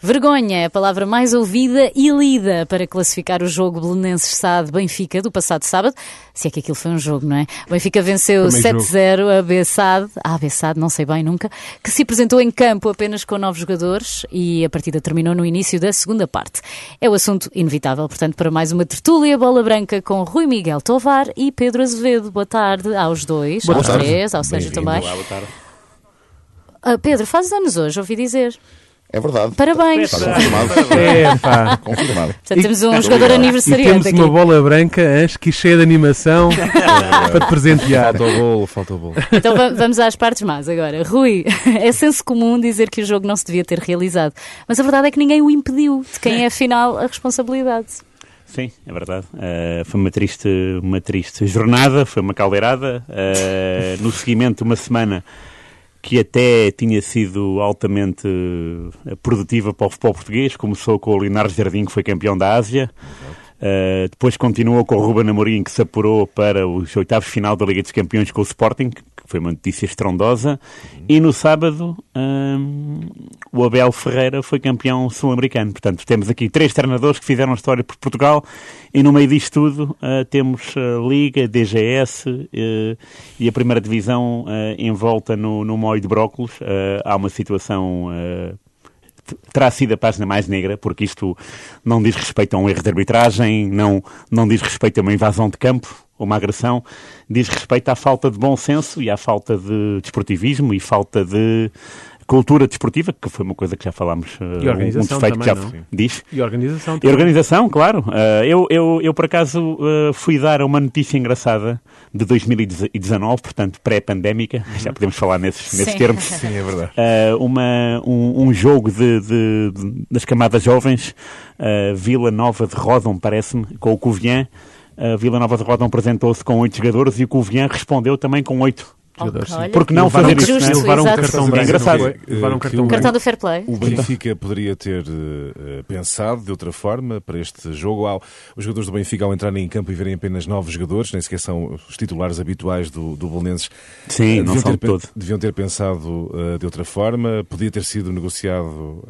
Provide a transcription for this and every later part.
Vergonha é a palavra mais ouvida e lida para classificar o jogo Belenenses Sade Benfica do passado sábado. Se é que aquilo foi um jogo, não é? O Benfica venceu 7-0 a Bessade, a Bessade, não sei bem nunca, que se apresentou em campo apenas com novos jogadores e a partida terminou no início da segunda parte. É o assunto inevitável, portanto, para mais uma tertúlia bola branca com Rui Miguel Tovar e Pedro Azevedo. Boa tarde aos dois, boa aos tarde. três, ao Sérgio também. Olá, boa tarde. Uh, Pedro, fazes anos hoje, ouvi dizer. É verdade. Parabéns. Está confirmado. É, pá. confirmado. Portanto, temos um E- jogador E aniversariante temos aqui. uma bola branca, antes que cheia de animação para te presentear. Falta o bolo, falta o bolo. Então va- vamos às partes más agora. Rui, é senso comum dizer que o jogo não se devia ter realizado, mas a verdade é que ninguém o impediu. De quem é afinal a responsabilidade? Sim, é verdade. Eh, foi uma triste, uma triste jornada, foi uma caldeirada. eh, no seguimento uma semana que até tinha sido altamente eh, produtiva para o futebol português. Começou com o Leonardo Jardim, que foi campeão da Ásia. Eh, depois continuou com o Ruben Amorim, que se apurou para os oitavos final da Liga dos Campeões com o Sporting, que foi uma notícia estrondosa. E no sábado, hum, o Abel Ferreira foi campeão sul-americano. Portanto, temos aqui três treinadores que fizeram história por Portugal e no meio disto tudo eh, temos a Liga, DGS eh, e a primeira divisão eh, envolta no, no molho de brócolos. Eh, há uma situação eh, terá sido a página mais negra, porque isto não diz respeito a um erro de arbitragem, não, não diz respeito a uma invasão de campo, uma agressão, diz respeito à falta de bom senso e à falta de desportivismo e falta de cultura desportiva, que foi uma coisa que já falámos, uh, E organização um defeito que já também, não? diz. E a organização E também. organização, claro. Uh, eu, eu, eu, por acaso, uh, fui dar uma notícia engraçada de 2019, portanto, pré-pandémica, já podemos falar nesses, nesses Sim. termos. Sim, é verdade. Uh, uma, um, um jogo de, de- de- das camadas jovens, uh, Vila Nova de Rodon, parece-me, com o Covilhã. Uh, Vila Nova de Rodon apresentou-se com oito jogadores e o Covilhã respondeu também com oito. Jogadores. Olha, Porque não fazer isso, levaram né? levaram um Exato. cartão É branco. engraçado. não? Levaram um cartão o- Cartão do Fair Play. O Benfica poderia ter eh, pensado de outra forma para este jogo. Ao- Os jogadores do Benfica, ao entrarem em campo e verem apenas novos jogadores, nem sequer são os titulares habituais do, do Belenenses, Sim, eh, não deviam, são ter, de todo. deviam ter pensado eh, de outra forma. Podia ter sido negociado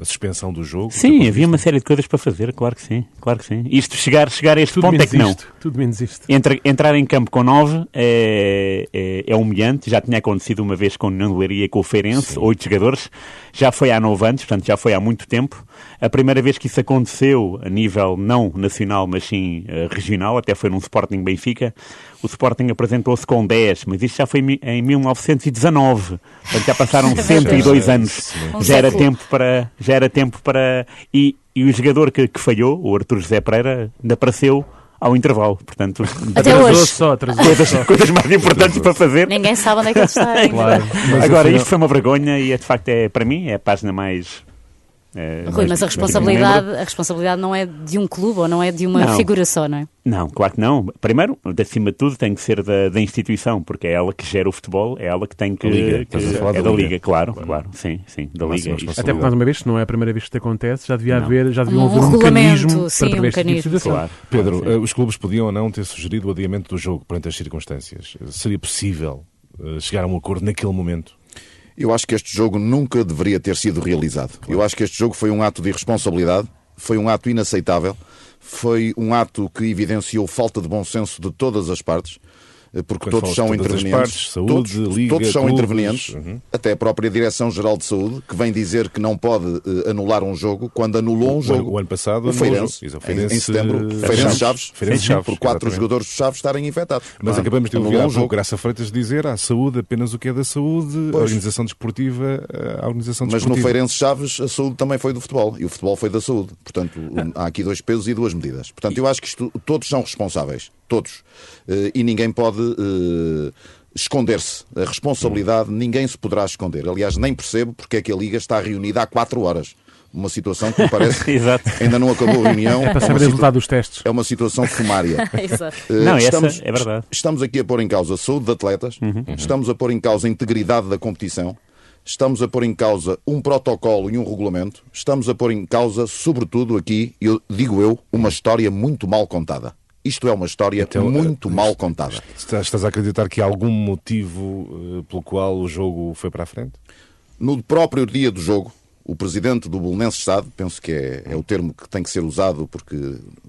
a suspensão do jogo. Sim, havia uma série de coisas para fazer, claro que sim, claro que sim. Isto, chegar, chegar a este Tudo ponto é que não. isto. Tudo menos isto. Entra- entrar em campo com 9 é, é, é humilhante. Já tinha acontecido uma vez com o Nuno Leiria e com o Feirense, oito jogadores. Já foi há nove anos, portanto já foi há muito tempo. A primeira vez que isso aconteceu, a nível não nacional, mas sim eh, regional, até foi num Sporting Benfica. O Sporting apresentou-se com 10, mas isto já foi em mi- em 1919. Portanto já passaram 102 anos. Já era tempo para. Já era tempo para. E, e o jogador que, que falhou, o Artur José Pereira, ainda apareceu ao intervalo. Portanto, Até hoje. só, coisas, só. coisas mais importantes para fazer. Ninguém sabe onde é que ele está. Claro. Agora, isto foi uma vergonha e é, de facto, é, para mim, é a página mais. É, Rui, mais- mas a mais- responsabilidade, a responsabilidade não é de um clube ou não é de uma Não. figura só, não é? Não, claro que não. Primeiro, de acima de tudo, tem que ser da, da instituição, porque é ela que gera o futebol, é ela que tem que. Liga, que- a é da da Liga. Liga, claro, claro, sim, sim, da Liga. Até porque, mais uma vez, se não é a primeira vez que isto acontece, já devia Não. haver, já deviam Um haver um regulamento, mecanismo sim, para um este tipo de mecanismo. situação. Claro. Pedro, claro, eh, os clubes podiam ou não ter sugerido o adiamento do jogo perante as circunstâncias. Seria possível eh, chegar a um acordo naquele momento? Eu acho que este jogo nunca deveria ter sido realizado. Eu acho que este jogo foi um ato de irresponsabilidade, foi um ato inaceitável, foi um ato que evidenciou falta de bom senso de todas as partes, porque Quando todos são de intervenientes. partes, saúde, todos, liga, todos são clubes, intervenientes, uhum. até a própria Direção-Geral de Saúde, que vem dizer que não pode eh, anular um jogo quando anulou um jogo. o ano passado o Feirense, em- em, setembro, Feirense Chaves. Feirense Chaves, por quatro exatamente. jogadores dos Chaves estarem infectados. Mas Ah, acabamos de ouvir um jogo. Graça Freitas dizer à saúde apenas o que é da saúde, a Pois. organização desportiva, a organização Mas no desportiva. Feirense Chaves a saúde também foi do futebol e o futebol foi da saúde. Portanto, há aqui dois pesos e duas medidas. Portanto, eu acho que isto, todos são responsáveis. Todos. Eh, E ninguém pode eh, esconder-se. A responsabilidade ninguém se poderá esconder. Aliás, nem percebo porque é que a Liga está reunida há quatro horas. Uma situação que me parece Exato. ainda não acabou a reunião. É para uma saber o resultado dos testes. É uma situação sumária. Exato. Eh, Não, essa é verdade. Estamos aqui a pôr em causa a saúde de atletas, estamos a pôr em causa a integridade da competição, estamos a pôr em causa um protocolo e um regulamento, estamos a pôr em causa, sobretudo aqui, eu digo eu, uma história muito mal contada. Isto é uma história Então, muito eh, mal contada. Estás, a acreditar que há algum motivo eh, pelo qual o jogo foi para a frente? No próprio dia do jogo, o presidente do Bolonenses Estado, penso que é, é, o termo que tem que ser usado porque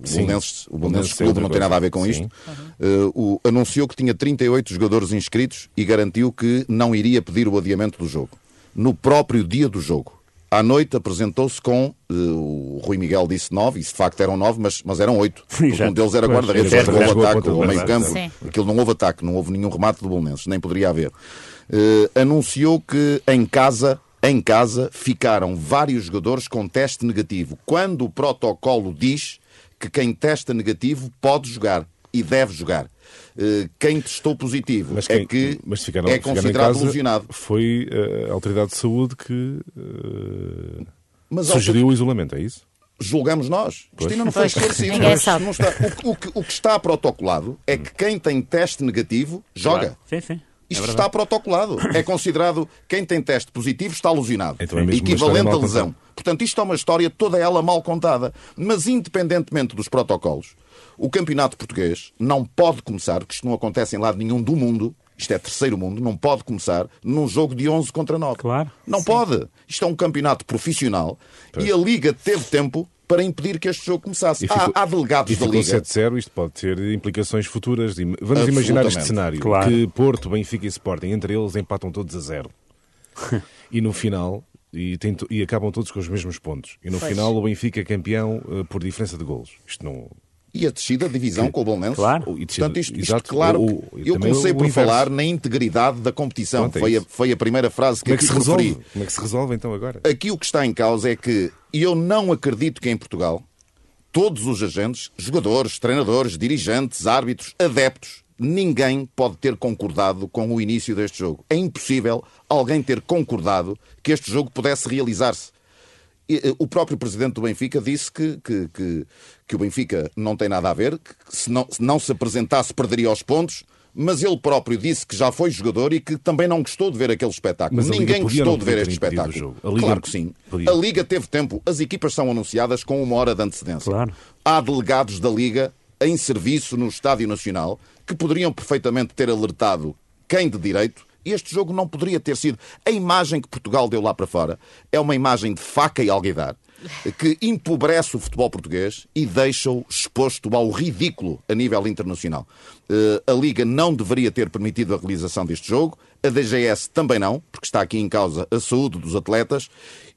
Sim. o Bolonenses Clube não tem nada a ver com Sim. isto, uh, o, anunciou que tinha 38 jogadores inscritos e garantiu que não iria pedir o adiamento do jogo. No próprio dia do jogo. À noite apresentou-se com, uh, o Rui Miguel disse nove, e de facto eram nove, mas, mas eram oito. Um deles era guarda-redes, não houve ataque, ou meio campo. Aquilo não houve ataque, não houve nenhum remate do Bolonenses, nem poderia haver. Uh, anunciou que em casa em casa ficaram vários jogadores com teste negativo, quando o protocolo diz que quem testa negativo pode jogar e deve jogar. Eh, quem testou positivo mas é quem, é que mas ficaram, é considerado lesionado. Foi eh, a Autoridade de Saúde que uh, mas, sugeriu o isolamento, é isso? Julgamos nós. Pois. Isto ainda não foi esclarecido. Não está, o, o, o, que está protocolado é que quem tem teste negativo joga. Claro. Sim, sim. Isto é está protocolado. É considerado quem tem teste positivo está alucinado. Então é equivalente a lesão. Portanto, isto é uma história toda ela mal contada. Mas, independentemente dos protocolos, o campeonato português não pode começar, que isto não acontece em lado nenhum do mundo, isto é terceiro mundo, não pode começar num jogo de 11 contra 9. Claro. Não Sim. pode. Isto é um campeonato profissional pois. e a Liga teve tempo para impedir que este jogo começasse. Ficou, há, há, delegados da Liga. 7-0, isto pode ter implicações futuras. Vamos imaginar este cenário, claro. que Porto, Benfica e Sporting, entre eles, empatam todos a zero. e no final, e, tem, e, acabam todos com os mesmos pontos. E no pois. final o Benfica é campeão uh, por diferença de golos. Isto não, e a descida da divisão com o Bolonense. Claro. E descida, Portanto, isto, isto exato, claro, o, eu comecei por falar na integridade da competição. Pronto, é foi, a, foi a primeira frase que, Como é que se resolve? referi. Como é que se resolve então agora? Aqui o que está em causa é que eu não acredito que em Portugal todos os agentes, jogadores, treinadores, dirigentes, árbitros, adeptos, ninguém pode ter concordado com o início deste jogo. É impossível alguém ter concordado que este jogo pudesse realizar-se. Eh, o próprio presidente do Benfica disse que, que, que, que, o Benfica não tem nada a ver, que se não, se não se apresentasse perderia os pontos, mas ele próprio disse que já foi jogador e que também não gostou de ver aquele espetáculo. Mas Ninguém gostou de ver este espetáculo. Claro que sim. Podia. A Liga teve tempo. As equipas são anunciadas com uma hora de antecedência. Claro. Há delegados da Liga em serviço no Estádio Nacional que poderiam perfeitamente ter alertado quem de direito este jogo não poderia ter sido. A imagem que Portugal deu lá para fora é uma imagem de faca e alguidar que empobrece o futebol português e deixa-o exposto ao ridículo a nível internacional. Uh, a Liga não deveria ter permitido a realização deste jogo, a DGS também não, porque está aqui em causa a saúde dos atletas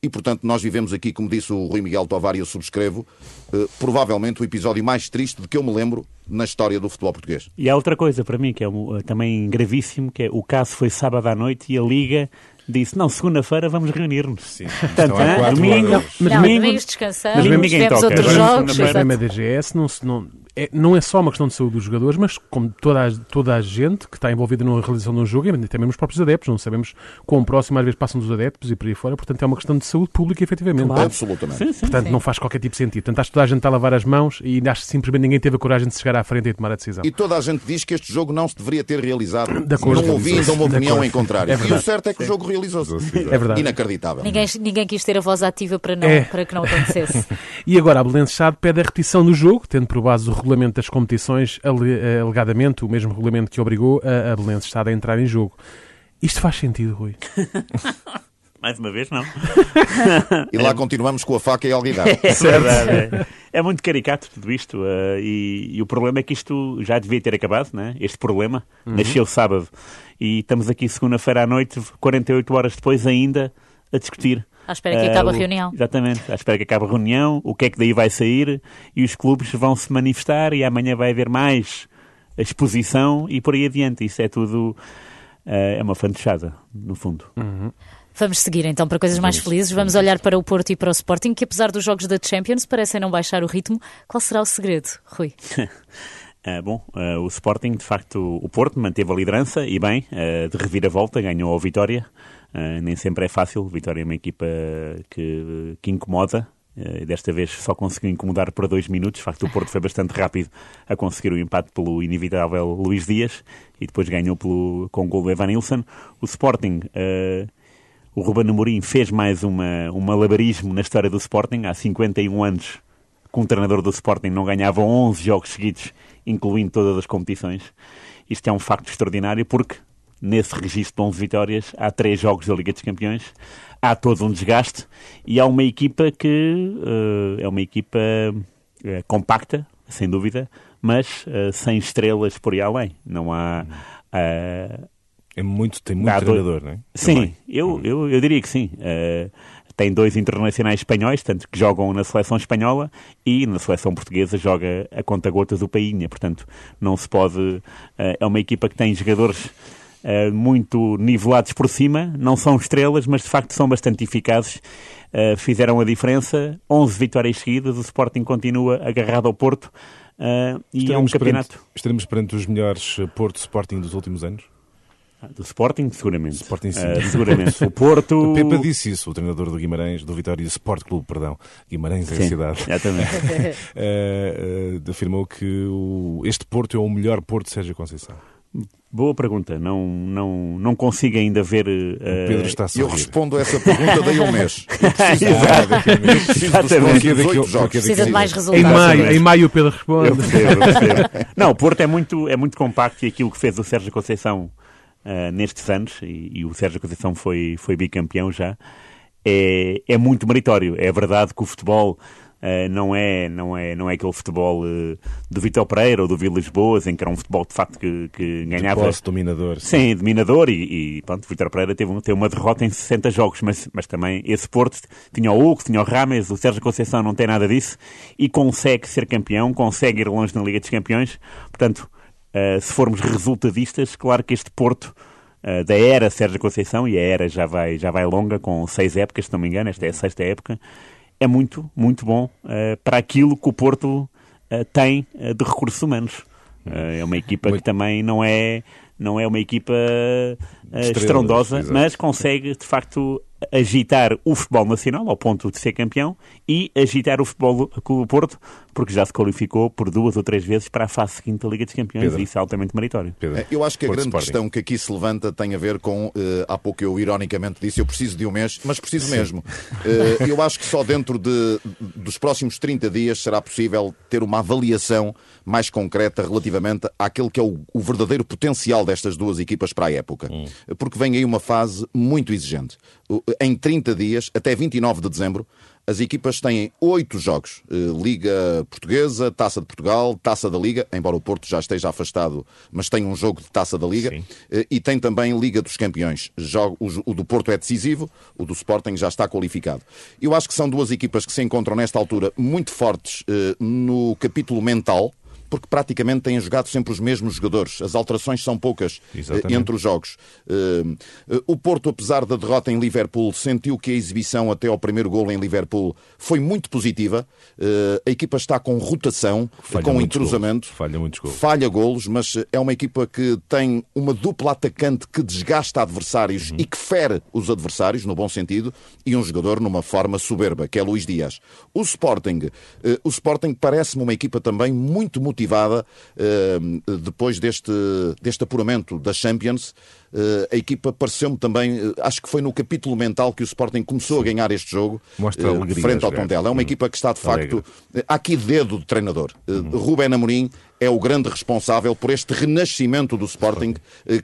e, portanto, nós vivemos aqui, como disse o Rui Miguel Tovar e eu subscrevo, uh, provavelmente o episódio mais triste de que eu me lembro na história do futebol português. E há outra coisa para mim que é um, também gravíssimo, que é o caso foi sábado à noite e a Liga disse, não, segunda-feira vamos reunir-nos. Sim, Portanto, domingo, não, domingo, domingo descansamos, tivemos outros jogos. O problema da DGS não, não, é, não é só uma questão de saúde dos jogadores, mas como toda a, toda a gente que está envolvida na realização de um jogo, e até mesmo os próprios adeptos, não sabemos quão próximo às vezes passam dos adeptos e por aí fora, portanto é uma questão de saúde pública, efetivamente. Claro. Absolutamente. Sim, sim, portanto, sim. não faz qualquer tipo de sentido. Portanto, acho que toda a gente está a lavar as mãos e acho que simplesmente ninguém teve a coragem de chegar à frente e tomar a decisão. E toda a gente diz que este jogo não se deveria ter realizado. não ouvi ainda uma opinião em contrário. É e o certo é que o jogo realizou-se. É verdade. Inacreditável. Ninguém, ninguém quis ter a voz ativa para, não, é. para que não acontecesse. e agora a Belenenses Chade pede a repetição do jogo, tendo por base o regulamento das competições eh, alegadamente o mesmo regulamento que obrigou a, a Belenenses Estado a entrar em jogo. Isto faz sentido, Rui? Mais uma vez, não. e lá continuamos com a faca e a alguidar. É verdade. É. é, muito caricato tudo isto. Uh, e, e, o problema é que isto já devia ter acabado, né? este problema. Uhum. Nasceu sábado. E estamos aqui segunda-feira à noite, 48 horas depois ainda, a discutir à espera que acabe uh, a reunião. Exatamente, à espera que acabe a reunião, o que é que daí vai sair e os clubes vão se manifestar e amanhã vai haver mais exposição e por aí adiante. Isso é tudo. Uh, é uma fantochada, no fundo. Uhum. Vamos seguir então para coisas mais felizes. Vamos olhar para o Porto e para o Sporting, que apesar dos jogos da Champions parecem não baixar o ritmo. Qual será o segredo, Rui? Uh, bom, uh, o Sporting, de facto, o Porto manteve a liderança e bem, uh, de reviravolta, ganhou a vitória. Nem sempre é fácil. Vitória é uma equipa que, que incomoda. Desta vez só conseguiu incomodar por dois minutos. De facto, o Porto foi bastante rápido a conseguir o empate pelo inevitável Luís Dias e depois ganhou pelo, com o gol do Evan Nilsson. O Sporting, o Ruben Amorim fez mais uma, um malabarismo na história do Sporting. Há 51 anos, com um treinador do Sporting não ganhava 11 jogos seguidos, incluindo todas as competições. Isto é um facto extraordinário porque nesse registro de 11 vitórias, há três jogos da Liga dos Campeões, há todo um desgaste e há uma equipa que uh, é uma equipa uh, compacta, sem dúvida, mas uh, sem estrelas por aí além. Não há. é muito, tem muito treinador, não é? Sim, eu, eu, eu diria que sim tem dois internacionais espanhóis, tanto que jogam na seleção espanhola e na seleção portuguesa joga a conta-gotas o Painha. Portanto, não se pode. Eh, é uma equipa que tem jogadores eh, muito nivelados por cima, não são estrelas, mas de facto são bastante eficazes. Eh, fizeram a diferença, 11 vitórias seguidas, o Sporting continua agarrado ao Porto. e é um campeonato. Perante, estaremos perante os melhores Porto Sporting dos últimos anos? Do Sporting, seguramente. Sporting, sim. Uh, seguramente. o Porto. O Pepa disse isso, o treinador do Guimarães, do Vitória Sport Clube, perdão. Guimarães é a cidade. Exatamente. uh, uh, afirmou que o, este Porto é o melhor Porto de Sérgio Conceição. Boa pergunta. Não, não, não consigo ainda ver. Uh, Pedro está a Eu respondo a essa pergunta daí um mês. Precisa de mais resultados. Em maio, em maio o Pedro responde. Eu percebo, eu percebo. Não, o Porto é muito, é muito compacto e aquilo que fez o Sérgio Conceição uh, nestes anos, e, e, o Sérgio Conceição foi, foi bicampeão já, é, é muito meritório. É verdade que o futebol Uh, não, é, não, é, não é aquele futebol uh, do Vitor Pereira ou do Vilas Boas, em que era um futebol de facto que, que ganhava. De posse, dominador. Sim, sim dominador. E, e pronto, Vitor Pereira teve, teve uma derrota em 60 jogos, mas, mas também esse Porto tinha o Hugo, tinha o Rames, o Sérgio Conceição não tem nada disso e consegue ser campeão, consegue ir longe na Liga dos Campeões. Portanto, Uh, se formos resultadistas, claro que este Porto uh, da era Sérgio Conceição, e a era já vai, já vai longa, com seis épocas, se não me engano, esta é a sexta época, é muito, muito bom uh, para aquilo que o Porto tem de recursos humanos. é uma equipa muito... que também não é, não é uma equipa estrondosa, mas consegue, de facto, agitar o futebol nacional ao ponto de ser campeão e agitar o futebol do Porto, porque já se qualificou por duas ou três vezes para a fase seguinte da Liga dos Campeões Pedro. e isso é altamente meritório. Pedro. Eu acho que a grande Sporting. questão que aqui se levanta tem a ver com, uh, há pouco eu ironicamente disse, eu preciso de um mês, mas preciso Sim. mesmo. Uh, eu acho que só dentro de, dos próximos 30 dias será possível ter uma avaliação mais concreta relativamente àquele que é o, o verdadeiro potencial destas duas equipas para a época. Hum. Porque vem aí uma fase muito exigente em 30 dias, até 29 de dezembro, as equipas têm oito jogos. Eh, Liga Portuguesa, Taça de Portugal, Taça da Liga, embora o Porto já esteja afastado, mas tem um jogo de Taça da Liga. Sim. Eh, e tem também Liga dos Campeões. O do Porto é decisivo, o do Sporting já está qualificado. Eu acho que são duas equipas que se encontram nesta altura muito fortes eh, no capítulo mental porque praticamente têm jogado sempre os mesmos jogadores. As alterações são poucas eh, Exatamente. entre os jogos. Uh, uh, o Porto, apesar da derrota em Liverpool, sentiu que a exibição até ao primeiro gol em Liverpool foi muito positiva. A equipa está com rotação, falha com entrosamento. Golos. Falha muitos golos. Falha golos, mas é uma equipa que tem uma dupla atacante que desgasta adversários uhum. e que fere os adversários, no bom sentido, e um jogador numa forma soberba, que é Luís Dias. O Sporting, o Sporting parece-me uma equipa também muito motivada motivada uh, depois deste, deste apuramento da Champions. Uh, a equipa pareceu-me também, uh, acho que foi no capítulo mental que o Sporting começou Sim. a ganhar este jogo Mostra uh, frente ao Tondela. É uma hum. equipa que está de facto. há aqui dedo de treinador. Hum. Rubén Amorim é o grande responsável por este renascimento do Sporting,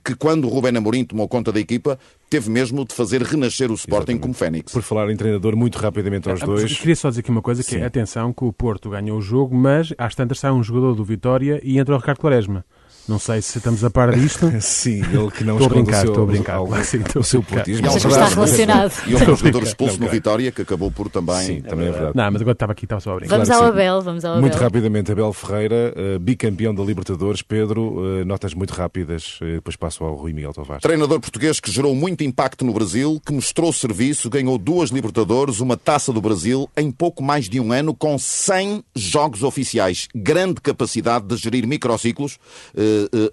que quando o Rubén Amorim tomou conta da equipa, teve mesmo de fazer renascer o Sporting Exatamente. como Fênix. Por falar em treinador, muito rapidamente aos ah, dois. Queria só dizer aqui uma coisa, que é, atenção, que o Porto ganhou o jogo, mas às tantas sai um jogador do Vitória e entra o Ricardo Quaresma. Não sei se estamos a par disto. Sim, ele que não estou a brincar, estou a brincar. O seu portismo. Mas está relacionado. E um jogador expulso no Vitória que acabou por também. Sim, também é verdade. Não, mas agora estava aqui, estava só a brincar. Vamos ao Abel, vamos ao Abel. Muito rapidamente, Abel Ferreira, uh, bicampeão da Libertadores. Pedro, uh, notas muito rápidas, uh, depois passo ao Rui Miguel Tavares. Treinador português que gerou muito impacto no Brasil, que mostrou serviço, ganhou duas Libertadores, uma taça do Brasil em pouco mais de um ano, com 100 jogos oficiais. Grande capacidade de gerir microciclos.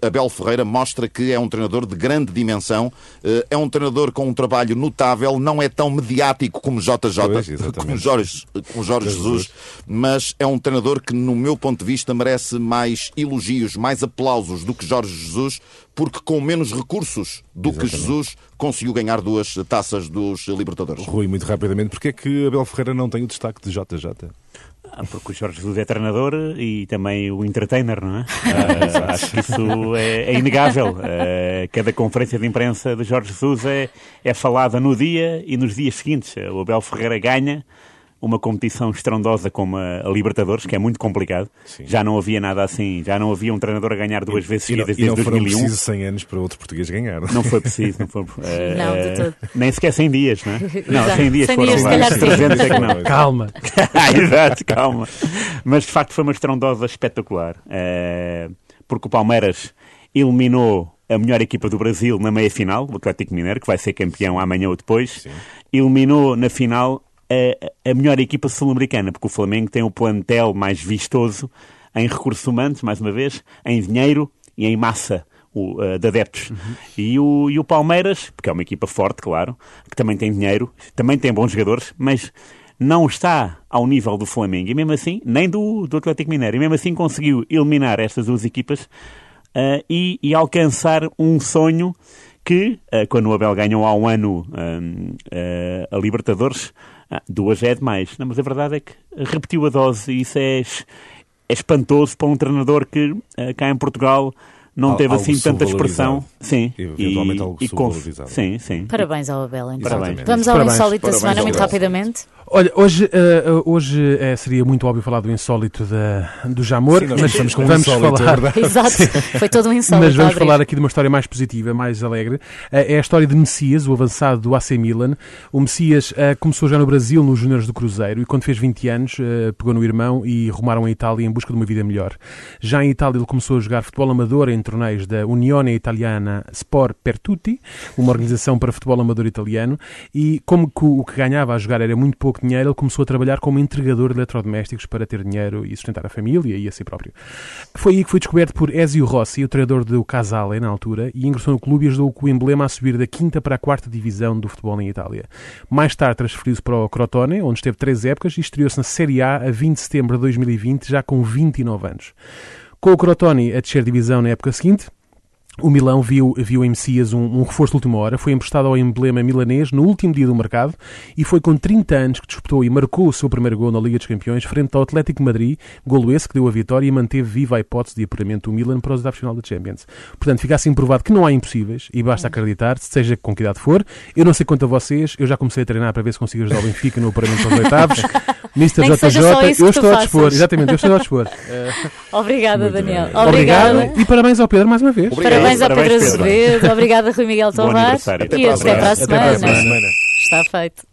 Abel Ferreira Ferreira mostra que é um treinador de grande dimensão, eh, é um treinador com um trabalho notável, não é tão mediático como JJ, pois, como Jorge, como Jorge Jesus, mas é um treinador que, no meu ponto de vista, merece mais elogios, mais aplausos do que Jorge Jesus, porque com menos recursos do Exatamente. que Jesus conseguiu ganhar duas taças dos Libertadores. Rui, muito rapidamente, porque é que Abel Ferreira não tem o destaque de JJ? Ah, porque o Jorge Jesus é treinador e também o entertainer, não é? uh, acho que isso é, é inegável. Uh, cada conferência de imprensa de Jorge Jesus é, é falada no dia e nos dias seguintes. O Abel Ferreira ganha uma competição estrondosa como a, Libertadores, que é muito complicado. Sim. Já não havia nada assim, já não havia um treinador a ganhar duas vezes seguidas desde 2001. Não foram 100 anos para outro português ganhar. Não foi preciso, não foi. Uh, não, de todo. Nem sequer 100 dias, não é? Não, 100 dias 100 foram dias, lá. 300 é que não. Calma. Exato, calma. Mas de facto foi uma estrondosa espetacular. Uh, porque o Palmeiras eliminou a melhor equipa do Brasil na meia-final, o Atlético Mineiro, que vai ser campeão amanhã ou depois. Sim. Eliminou na final a, a melhor equipa sul-americana, porque o Flamengo tem o plantel mais vistoso em recursos humanos, mais uma vez, em dinheiro e em massa o, uh, de adeptos. Uhum. E, o, e o Palmeiras, porque é uma equipa forte, claro, que também tem dinheiro, também tem bons jogadores, mas não está ao nível do Flamengo, e mesmo assim, nem do, do Atlético Mineiro, e mesmo assim conseguiu eliminar estas duas equipas uh, e, e, alcançar um sonho que, uh, quando o Abel ganhou há um ano a Libertadores, ah, duas é demais. Não, mas a verdade é que repetiu a dose e isso é, é espantoso para um treinador que uh, cá em Portugal não teve assim tanta expressão. Sim. E, eventualmente algo e, Sim, sim. Parabéns ao Abel, então. Parabéns. Vamos ao Parabéns. insólito da semana, muito rapidamente. Olha, hoje, uh, hoje uh, seria muito óbvio falar do insólito da, do Jamor, Sim, mas vamos, com vamos insólito, falar. É Exato, foi todo um insólito. Mas vamos falar aqui de uma história mais positiva, mais alegre. Uh, é a história de Messias, o avançado do AC Milan. O Messias começou já no Brasil, nos Júniores do Cruzeiro, e quando fez 20 anos, pegou no irmão e rumaram a Itália em busca de uma vida melhor. Já em Itália, ele começou a jogar futebol amador em torneios da Unione Italiana Sport per Tutti, uma organização para futebol amador italiano, e como o que ganhava a jogar era muito pouco dinheiro, ele começou a trabalhar como entregador de eletrodomésticos para ter dinheiro e sustentar a família e a si próprio. Foi aí que foi descoberto por Ezio Rossi, o treinador do Casale na altura, e ingressou no clube e ajudou o emblema a subir da quinta para a quarta divisão do futebol em Itália. Mais tarde transferiu-se para o Crotone, onde esteve três épocas e estreou-se na Série A a 20 de setembro de 2020, já com 29 anos. Com o Crotone a descer divisão na época seguinte, o Milão viu, viu em Messias um, um, reforço de última hora, foi emprestado ao emblema milanês no último dia do mercado e foi com 30 anos que disputou e marcou o seu primeiro gol na Liga dos Campeões frente ao Atlético Madrid, golo esse que deu a vitória e manteve viva a hipótese de apuramento do Milan para os oitavos final da Champions. Portanto, fica assim provado que não há impossíveis e basta acreditar, seja com que idade for. Eu não sei quanto a vocês, eu já comecei a treinar para ver se consigo ajudar o Benfica no apuramento aos oitavos. Mr. JJ, eu estou a dispor, exatamente, eu estou a dispor. Obrigada, Daniel. Obrigado e parabéns ao Pedro mais uma vez. Obrigado. Parabéns a Pedro Azevedo. Obrigada, Rui Miguel Tovar. E até para a semana. Está feito.